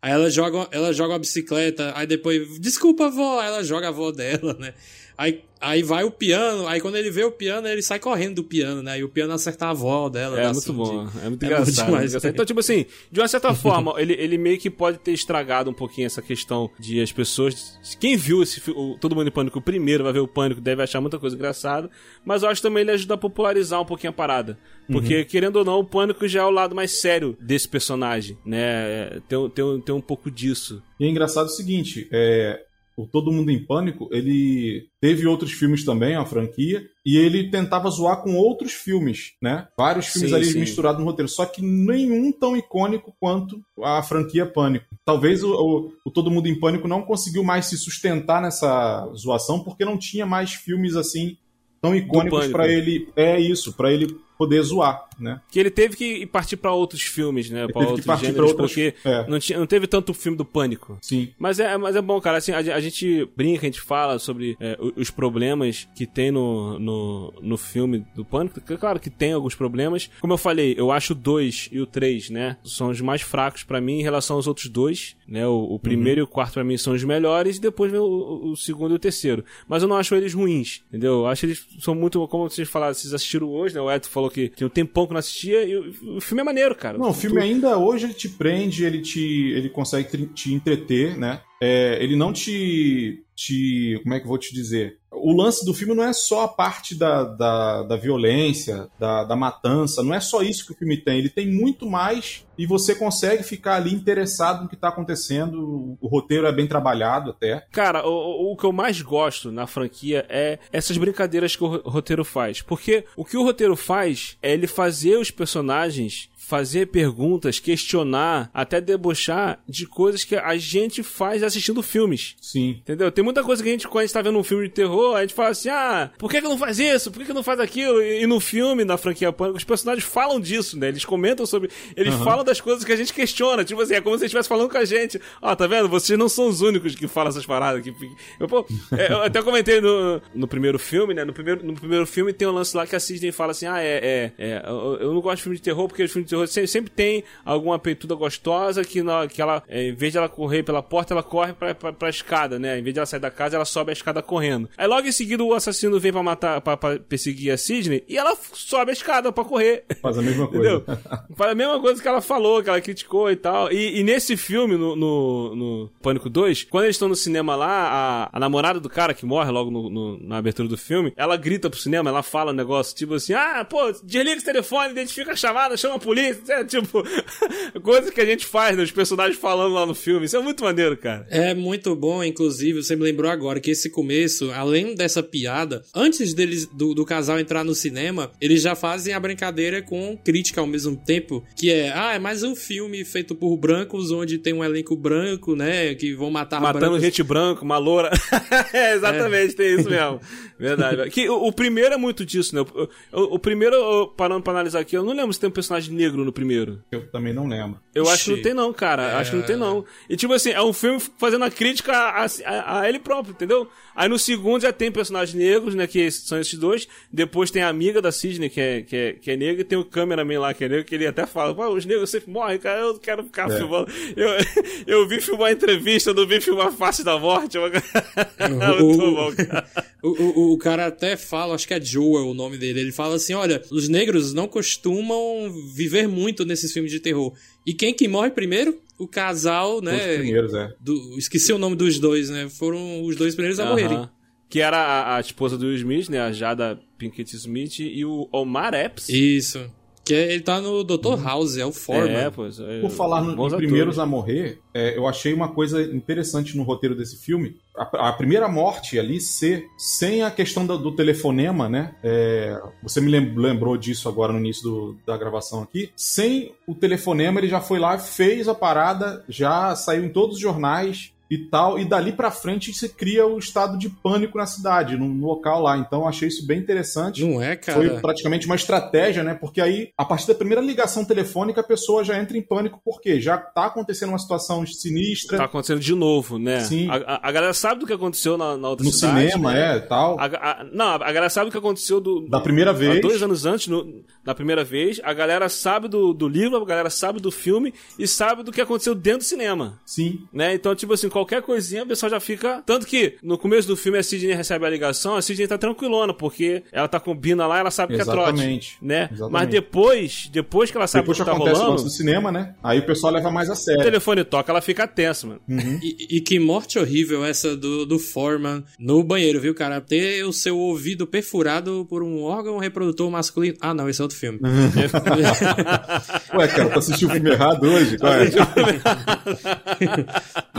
Aí ela joga, ela joga a bicicleta, aí depois, desculpa, avó, aí ela joga a avó dela, né? Aí, aí vai o piano, aí quando ele vê o piano, ele sai correndo do piano, né? E o piano acerta a avó dela. É muito Cindy. bom, é muito É engraçado. demais. muito engraçado. Então, tipo assim, de uma certa forma, ele, ele meio que pode ter estragado um pouquinho essa questão de as pessoas. Quem viu esse o Todo Mundo em Pânico primeiro, vai ver o Pânico, deve achar muita coisa engraçada. Mas eu acho também ele ajuda a popularizar um pouquinho a parada. Porque, querendo ou não, o Pânico já é o lado mais sério desse personagem, né? É, Tem, tem, tem um pouco disso. E é engraçado o seguinte, é, o Todo Mundo em Pânico, ele teve outros filmes também, a franquia, e ele tentava zoar com outros filmes, né? Vários filmes Sim, ali sim. misturados no roteiro, só que nenhum tão icônico quanto a franquia Pânico. Talvez o, o- o Todo Mundo em Pânico não conseguiu mais se sustentar nessa zoação porque não tinha mais filmes assim tão icônicos pra ele. É isso, pra ele poder zoar, né? Que ele teve que partir pra outros filmes, né? Que outros gêneros, pra outras- porque é. não, tinha, não teve tanto filme do Pânico. Sim. Mas é, mas é bom, cara. Assim, a, a gente brinca, a gente fala sobre é, os problemas que tem no, no, no filme do Pânico. Claro que tem alguns problemas. Como eu falei, eu acho o 2 e o 3, né? São os mais fracos pra mim em relação aos outros dois. Né? O, o primeiro e o quarto pra mim são os melhores. E depois vem o, o- segundo e o terceiro. Mas eu não acho eles ruins, entendeu? Eu acho eles são muito. Como vocês falaram, vocês assistiram hoje, né? O Edson falou que tinha um tempão que não assistia. E o, filme é maneiro, cara. Não, o filme ainda hoje ele te prende, ele te, ele consegue te, te entreter, né? É, ele não te, te. Como é que eu vou te dizer? O lance do filme não é só a parte da, da, da violência, da, da matança, não é só isso que o filme tem. Ele tem muito mais e você consegue ficar ali interessado no que está acontecendo. O, roteiro é bem trabalhado até. Cara, o, o- que eu mais gosto na franquia é essas brincadeiras que o ro- roteiro faz. Porque o que o roteiro faz é ele fazer os personagens fazer perguntas, questionar, até debochar de coisas que a gente faz assistindo filmes. Sim. Entendeu? Tem muita coisa que a gente, quando a gente tá vendo um filme de terror, a gente fala assim: ah, por que, que não faz isso? Por que, que não faz aquilo? E, e no filme, na franquia Pânico, os personagens falam disso, né? Eles comentam sobre. Eles falam das coisas que a gente questiona. Tipo assim, é como se eles estivessem falando com a gente. Ó, tá vendo? Vocês não são os únicos que falam essas paradas. Que... Eu, pô, é, eu até comentei no, no primeiro filme, né? No primeiro, no primeiro filme tem um lance lá que a Sidney fala assim: ah, é. é, é eu, eu não gosto de filme de terror porque os filmes de terror sempre, sempre tem alguma peituda gostosa que, na, que ela, é, em vez de ela correr pela porta, ela corre pra, pra, pra escada, né? Em vez de ela sair da casa, ela sobe a escada correndo. Aí logo em seguida o assassino vem pra matar, pra, pra perseguir a Sidney e ela sobe a escada pra correr. Faz a mesma coisa. Faz a mesma coisa que ela falou, que ela criticou e tal. E, e nesse filme, no, no, no Pânico 2, quando eles estão no cinema lá, a, a namorada do cara que morre logo no- no- na abertura do filme, ela grita pro cinema, ela fala um negócio tipo assim: ah, pô, desliga esse telefone, identifica a chamada, chama a polícia. É, tipo, coisa que a gente faz, né? Os personagens falando lá no filme. Isso é muito maneiro, cara. É muito bom, inclusive, você me lembrou agora que esse começo, além dessa piada, antes deles do, do casal entrar no cinema, eles já fazem a brincadeira com crítica ao mesmo tempo, que é, ah, é mais um filme feito por brancos, onde tem um elenco branco, né, que vão matar Matando brancos. gente branca, uma loura. é, exatamente, tem isso mesmo. Verdade. Que, o, o primeiro é muito disso, né? O, o- o primeiro, parando pra analisar aqui, eu não lembro se tem um personagem negro no primeiro. Eu também não lembro. Eu Ixi. acho que não tem não, cara. Acho que não tem não. E tipo assim, é um filme fazendo a crítica a, a- a ele próprio, entendeu? Aí no segundo já tem personagens negros, né? Que são esses dois. Depois tem a amiga da Sidney, que é, que é, que é negra. E tem o cameraman lá, que é negro, que ele até fala, Pô, os negros sempre morrem, cara. Eu não quero ficar É. filmando. Eu, eu vi filmar entrevista, eu não vi filmar face da morte. O- Muito bom, cara. O, o, o cara até fala, acho que é Joel o nome dele. Ele fala assim: olha, os negros não costumam viver muito nesses filmes de terror. E quem que morre primeiro? O casal, Os né? primeiros, é. do- esqueci o nome dos dois, né? Foram os dois primeiros a morrerem. Aham. Que era a, a esposa do Will Smith, né? A Jada Pinkett Smith e o Omar Epps. Isso. Que é- ele tá no Dr. House, é o Foreman. É, pois. é, Por falar no, bons em atores. Primeiros a Morrer, é, eu achei uma coisa interessante no roteiro desse filme. A, a primeira morte ali ser sem a questão do, do telefonema, né? É, você me lem- lembrou disso agora no início do- da gravação aqui. Sem o telefonema, ele já foi lá, fez a parada, já saiu em todos os jornais e tal, e dali pra frente se cria o estado de pânico na cidade, no, no local lá. Então eu achei isso bem interessante. Não é, cara? Foi praticamente uma estratégia, né? Porque aí, a partir da primeira ligação telefônica, a pessoa já entra em pânico, porque já tá acontecendo uma situação sinistra Tá acontecendo de novo, né? Sim. A, a- a galera sabe do que aconteceu na, na outra no cidade. cinema, né? é, tal. A- a- não, a galera sabe o que aconteceu do, Da primeira há vez. dois anos antes, no- na primeira vez, a galera sabe do, do livro, a galera sabe do filme e sabe do que aconteceu dentro do cinema. Sim. Né? Então, tipo assim, qualquer coisinha a pessoa já fica. Tanto que no começo do filme a Sidney recebe a ligação, a Sidney tá tranquilona, porque ela tá com Bina lá, ela sabe Exatamente. que é trote. Né? Exatamente. Mas depois, depois que ela sabe Depois o que que tá acontece o rolando, do cinema, né? Aí o pessoal leva mais a o sério. telefone toca, ela fica tensa, mano. E, e que morte horrível essa do, do Foreman no banheiro, viu, cara? Ter o seu ouvido perfurado por um órgão reprodutor masculino. Ah, não, esse é outro filme. Ué, cara, tu assistiu o filme errado hoje? Qual é?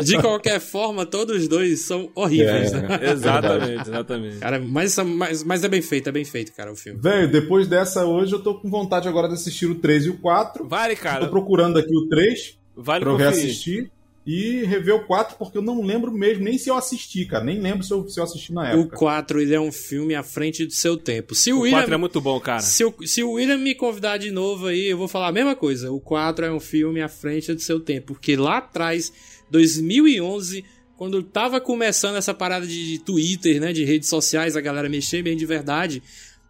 De qualquer forma, todos os dois são horríveis, É. né? exatamente, exatamente. Cara, mas, mas, mas é bem feito, é bem feito, cara, o filme. Velho, depois dessa hoje eu tô com vontade agora de assistir o 3 e o 4. Vale, Tô cara. procurando aqui o 3 Vale pra eu reassistir. E rever o 4, porque eu não lembro mesmo, nem se eu assisti, cara. Nem lembro se eu, se eu assisti na O época. 4, ele é um filme à frente do seu tempo. Se o, O William... 4 é muito bom, cara. Se o, se o William me convidar de novo aí, eu vou falar a mesma coisa. O 4 é um filme à frente do seu tempo. Porque lá atrás, 2011, quando tava começando essa parada de Twitter, né? De redes sociais, a galera mexer bem de verdade.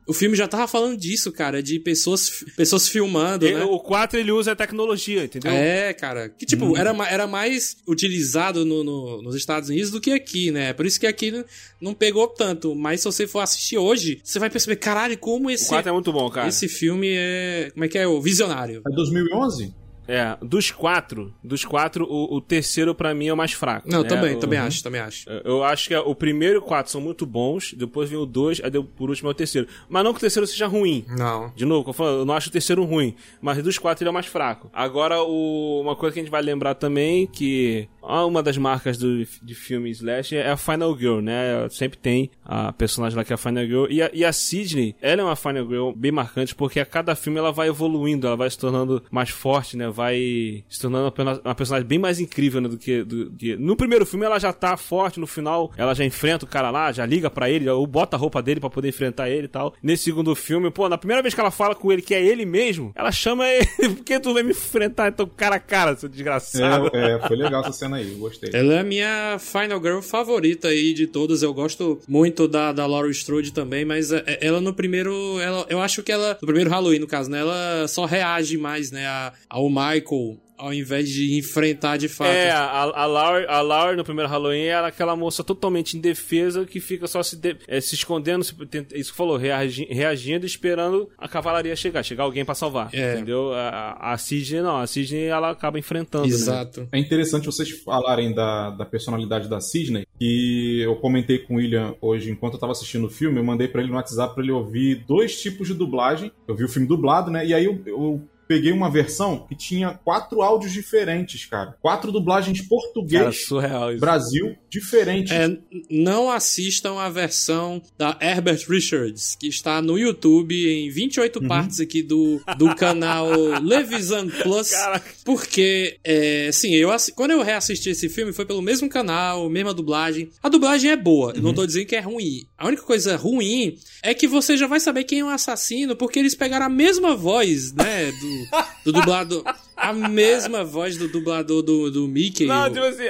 O filme já tava falando disso, cara, de pessoas, pessoas filmando, Ele- né? O 4 ele usa a tecnologia, entendeu? É, cara. Que, tipo, era, ma- era mais utilizado no, no- nos Estados Unidos do que aqui, né? Por isso que aqui não- pegou tanto. Mas se você for assistir hoje, você vai perceber, caralho, como O esse, 4 é muito bom, cara. esse filme é. Como é que é? O visionário. É 2011? É, dos quatro, dos quatro, o, o terceiro pra mim é o mais fraco. Não, né? também, O- também acho, também acho. Eu acho que o primeiro e o quatro são muito bons, depois vem o dois, aí por último é o terceiro. Mas não que o terceiro seja ruim. Não. De novo, eu falo, eu não acho o terceiro ruim, mas dos quatro ele é o mais fraco. Agora, o- uma coisa que a gente vai lembrar também, que uma das marcas do, de filme Slash é a Final Girl, né? Sempre tem a personagem lá que é a Final Girl. E a, e a Sidney, ela é uma Final Girl bem marcante, porque a cada filme ela vai evoluindo, ela vai se tornando mais forte, né? Vai se tornando uma, personagem bem mais incrível, né? Do que, do que... No primeiro filme ela já tá forte, no final ela já enfrenta o cara lá, já liga pra ele, ou bota a roupa dele pra poder enfrentar ele e tal. Nesse segundo filme, pô, na primeira vez que ela fala com ele que é ele mesmo, ela chama ele, porque tu vai me enfrentar, então cara a cara, seu desgraçado. É, é, foi legal essa cena aí, eu gostei. Ela é a minha Final Girl favorita aí de todas. Eu gosto muito da, da Laura Strode também, mas é- é- ela no primeiro. Ela, eu acho que ela. No primeiro Halloween, no caso, né? Ela só reage mais, né? a- ao Michael, ao invés de enfrentar de fato. É, a, a, Laura, a Laura no primeiro Halloween era aquela moça totalmente indefesa que fica só se, de- eh, se escondendo, se, tenta- isso que falou, reagi- reagindo e esperando a cavalaria chegar, chegar alguém pra salvar. É. Entendeu? A, a- Sidney não, a Sidney ela acaba enfrentando. Né? Exato. É interessante vocês falarem da, da personalidade da Sidney, que eu comentei com o William hoje, enquanto eu tava assistindo o filme, eu mandei pra ele no WhatsApp pra ele ouvir dois tipos de dublagem. Eu vi o filme dublado, né? E aí eu, eu peguei uma versão que tinha quatro áudios diferentes, cara. Quatro dublagens Cara, português, surreal isso. Brasil, diferentes. É, não assistam a versão da Herbert Richards, que está no YouTube em 28 Uhum. partes aqui do, do canal Levisan Plus. Caraca. Porque, é, assim, eu, quando eu reassisti esse filme foi pelo mesmo canal, mesma dublagem. A dublagem é boa, eu não tô dizendo que é ruim. A única coisa ruim é que você já vai saber quem é o assassino, porque eles pegaram a mesma voz, né, do, do dublador. A mesma voz do dublador do, do Mickey. Não, tipo assim,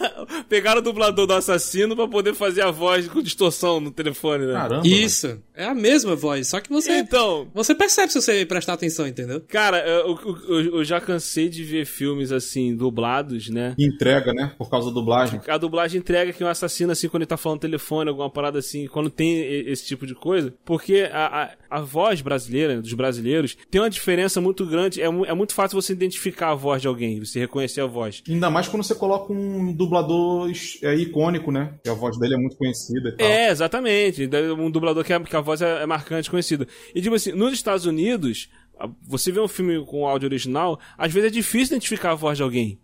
pegaram o dublador do assassino pra poder fazer a voz com distorção no telefone, né? Caramba. Isso, é a mesma voz, só que você, Então, você percebe se você prestar atenção, entendeu? cara, eu, eu- eu já cansei de ver filmes assim, dublados, né? Entrega, né? Por causa da dublagem. A dublagem entrega que um assassino, assim, quando ele tá falando no telefone, alguma parada assim, quando tem esse tipo de coisa. Porque a, a, a voz brasileira, dos brasileiros, tem uma diferença muito grande. É, é muito fácil você identificar a voz de alguém, você reconhecer a voz. Ainda mais quando você coloca um dublador é, icônico, né? Que a voz dele é muito conhecida e tal. É, exatamente. Um dublador que a, que a voz é, é marcante, conhecida. E tipo assim, nos Estados Unidos, você vê um filme com áudio original, às vezes é difícil identificar a voz de alguém.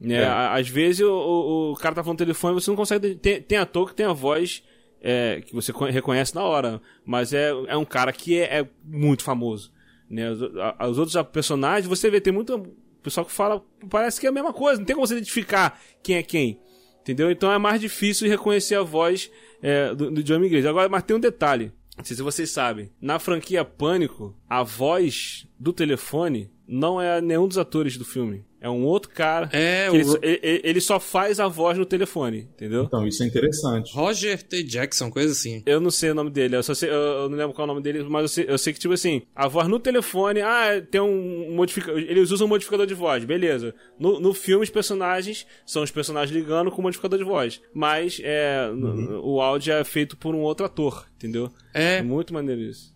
Né? É. Às vezes o, o, o cara tá falando telefone você não consegue. Tem, tem ator que tem a voz é, que você co- reconhece na hora, mas é, é um cara que é, é muito famoso. Né? Os, a- os outros personagens, você vê, tem muito pessoal que fala, parece que é a mesma coisa, não tem como você identificar quem é quem. Entendeu? Então é mais difícil reconhecer a voz é, do, do John Igreja. Agora, mas tem um detalhe. Não sei se vocês sabem. Na franquia Pânico, a voz do telefone não é nenhum dos atores do filme. É um outro cara. É, que o ele, Ro- ele- ele só faz a voz no telefone, entendeu? Então, isso é interessante. Roger T. Jackson, coisa assim. Eu não sei o nome dele, eu, só sei, eu, eu não lembro qual é o nome dele, mas eu sei, eu sei que, tipo assim, a voz no telefone, ah, tem um modificador. Eles usam um modificador de voz, beleza. No, no filme, os personagens são os personagens ligando com o modificador de voz. Mas é, no- o áudio é feito por um outro ator, entendeu? É. É muito maneiro isso.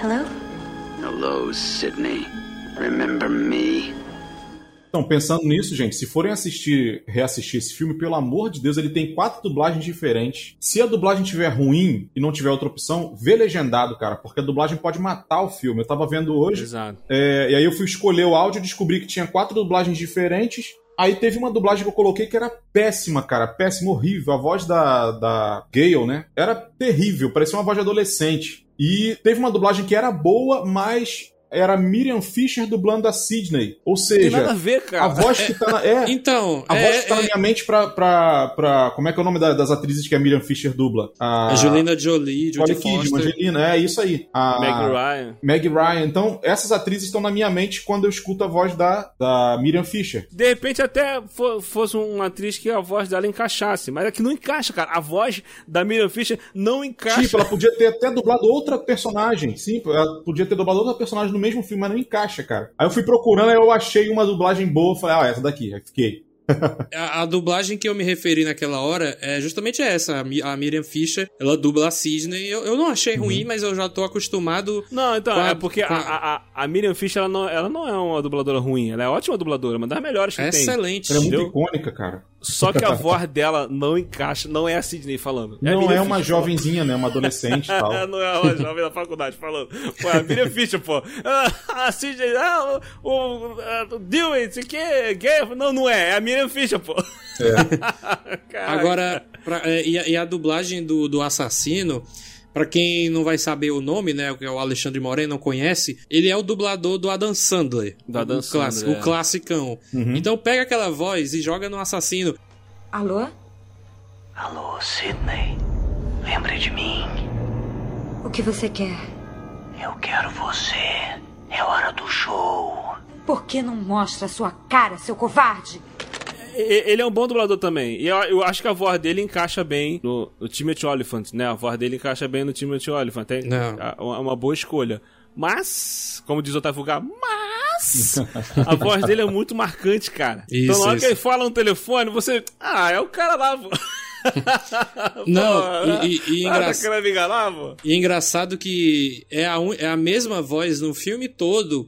Hello? Hello, Sydney. Remember me? Então, pensando nisso, gente, se forem assistir, reassistir esse filme, pelo amor de Deus, ele tem quatro dublagens diferentes. Se a dublagem tiver ruim e não tiver outra opção, vê legendado, cara, porque a dublagem pode matar o filme. Eu tava vendo hoje, Exato. é, e aí eu fui escolher o áudio e descobri que tinha quatro dublagens diferentes. Aí teve uma dublagem que eu coloquei que era péssima, cara. Péssima, horrível. A voz da, da Gale, né? Era terrível, parecia uma voz de adolescente. E teve uma dublagem que era boa, mas era Miriam Fisher dublando a Sidney. Ou Tem seja, nada a ver, cara. a voz que tá na. É, Então, a é, voz que tá na é- minha mente pra, pra, pra. Como é que é o nome da- das atrizes que a Miriam Fisher dubla? A, a Angelina Jolie, Jodie Foster. Angelina, é isso aí. A, Meg Ryan. Meg Ryan. Então, essas atrizes estão na minha mente quando eu escuto a voz da, da Miriam Fisher. De repente até fo- fosse uma atriz que a voz dela encaixasse, mas é que não encaixa, cara. A voz da Miriam Fisher não encaixa. Tipo, ela podia ter até dublado outra personagem. Sim, ela podia ter dublado outra personagem no mesmo filme, mas não encaixa, cara. Aí eu fui procurando, aí eu achei uma dublagem boa, falei, ah, essa daqui, aí fiquei. A, a dublagem que eu me referi naquela hora é justamente essa. A, Mi- a Miriam Fisher, ela dubla a Sidney. Eu, eu não achei ruim, mas eu já tô acostumado. Não, então, a- é porque a, a- a, a- a Miriam Fisher, ela não, ela não é uma dubladora ruim. Ela é ótima dubladora, uma das melhores que É tem. excelente. Ela é muito Entendeu? icônica, cara. Só que a voz dela não encaixa, não é a Sidney falando. a não Miriam é uma Fisher jovenzinha, né? Uma adolescente e tal. falando. não é uma jovem da faculdade falando. Pô, é a Miriam Fisher, pô. Ah, a Sidney, ah, o, o, ah, o Dewey, é gay. Não, não é. É a Miriam Fisher, pô. Caraca. Agora, pra- é, e, a, e a dublagem do, do assassino, pra quem não vai saber o nome, né, que é o Alexandre Moreno não conhece, ele é o dublador do Adam Sandler. Do Adam o, Sandler, é. o classicão. Então pega aquela voz e joga no assassino. Alô? Alô, Sydney. Lembre de mim. O que você quer? Eu quero você. É hora do show. Por que não mostra sua cara, seu covarde? Ele é um bom dublador também. E eu, eu acho que a voz dele encaixa bem no, no Timothy Olyphant, né? A voz dele encaixa bem no Timothy Olyphant. É é uma, uma boa escolha. Mas, como diz o Otávio Vulgar, mas a voz dele é muito marcante, cara. então Isso, na hora isso. que ele fala no telefone, você. Ah, é o cara lá. Não, Pô, e- e- e ah, tá enganar, pô? E é engraçado que é a, un- é a mesma voz no filme todo.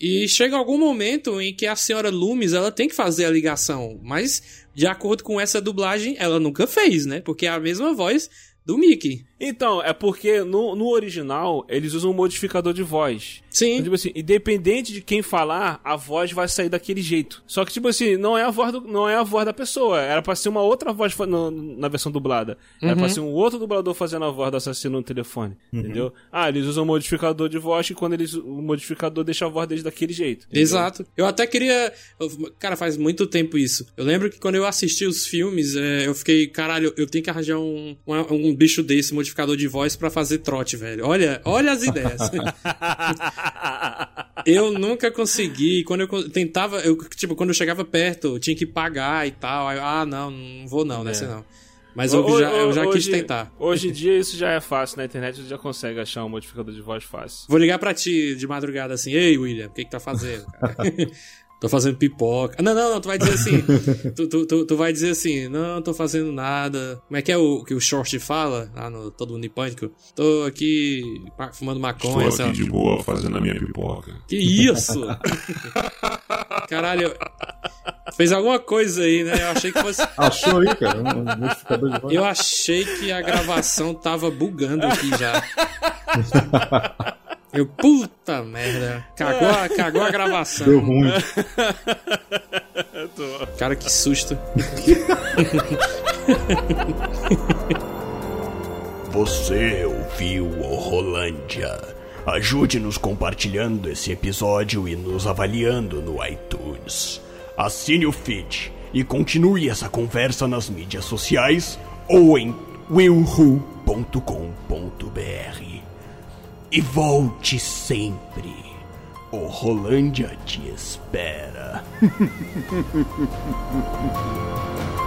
E chega algum momento em que a senhora Loomis ela tem que fazer a ligação. Mas, de acordo com essa dublagem, ela nunca fez, né? Porque é a mesma voz do Mickey. Então, é porque no, no original eles usam um modificador de voz. Sim. Então, tipo assim, independente de quem falar, a voz vai sair daquele jeito. Só que, tipo assim, não é a voz, do- não é a voz da pessoa. Era pra ser uma outra voz no- na versão dublada. Era Uhum. pra ser um outro dublador fazendo a voz do assassino no telefone. Entendeu? Ah, eles usam um modificador de voz e quando eles. O modificador deixa a voz deles daquele jeito. entendeu? Exato. Eu até queria. Cara, faz muito tempo isso. Eu lembro que quando eu assisti os filmes, é, eu fiquei, caralho, eu tenho que arranjar um, um, um bicho desse, modificador de voz, pra fazer trote, velho. Olha, olha as ideias. eu nunca consegui. Quando eu tentava, eu, tipo, quando eu chegava perto, eu tinha que pagar e tal. Aí, ah, não, não vou não, nessa não. Mas eu, já, eu já quis hoje- tentar. Hoje em dia isso já é fácil. Na internet você já consegue achar um modificador de voz fácil. Vou ligar pra ti de madrugada assim, ei, William, o que que tá fazendo? tô fazendo pipoca. Não, não, não, tu vai dizer assim, tu, tu, tu, tu vai dizer assim, não, tô fazendo nada. Como é que é o que o Short fala lá no Todo Mundo em Pânico? Tô aqui fumando maconha, Estou aqui de boa fazendo a minha pipoca. Que isso? Caralho, fez alguma coisa aí, né? Eu achei que fosse... Achou aí, cara? Um um modificador de voz. Eu achei que a gravação tava bugando aqui já. Eu, puta merda. Cagou a, cagou a gravação. Deu ruim. Cara, que susto. Você ouviu o Rolândia. Ajude-nos compartilhando esse episódio e nos avaliando no iTunes. Assine o feed e continue essa conversa nas mídias sociais ou em willwho.com.br. E volte sempre. O Rolândia te espera.